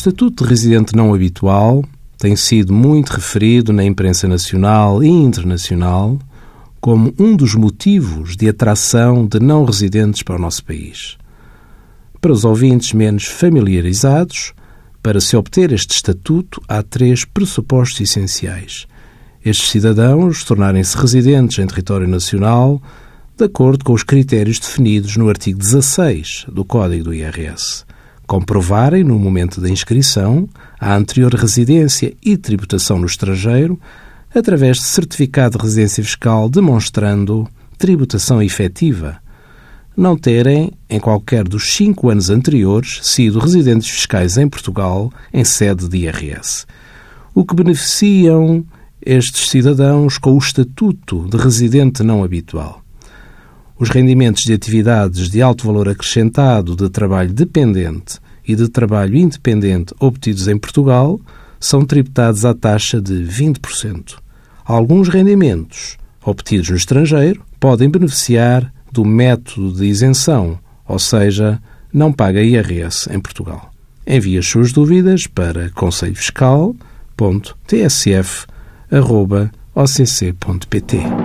Estatuto de Residente Não Habitual tem sido muito referido na imprensa nacional e internacional como um dos motivos de atração de não residentes para o nosso país. Para os ouvintes menos familiarizados, para se obter este estatuto, há três pressupostos essenciais. Estes cidadãos tornarem-se residentes em território nacional de acordo com os critérios definidos no artigo 16 do Código do IRS. Comprovarem, no momento da inscrição, a anterior residência e tributação no estrangeiro através de certificado de residência fiscal demonstrando tributação efetiva. Não terem, em qualquer dos cinco anos anteriores, sido residentes fiscais em Portugal em sede de IRS. O que beneficiam estes cidadãos com o estatuto de residente não habitual. Os rendimentos de atividades de alto valor acrescentado de trabalho dependente e de trabalho independente obtidos em Portugal são tributados à taxa de 20%. Alguns rendimentos obtidos no estrangeiro podem beneficiar do método de isenção, ou seja, não paga IRS em Portugal. Envie as suas dúvidas para conselhofiscal.tsf.occ.pt.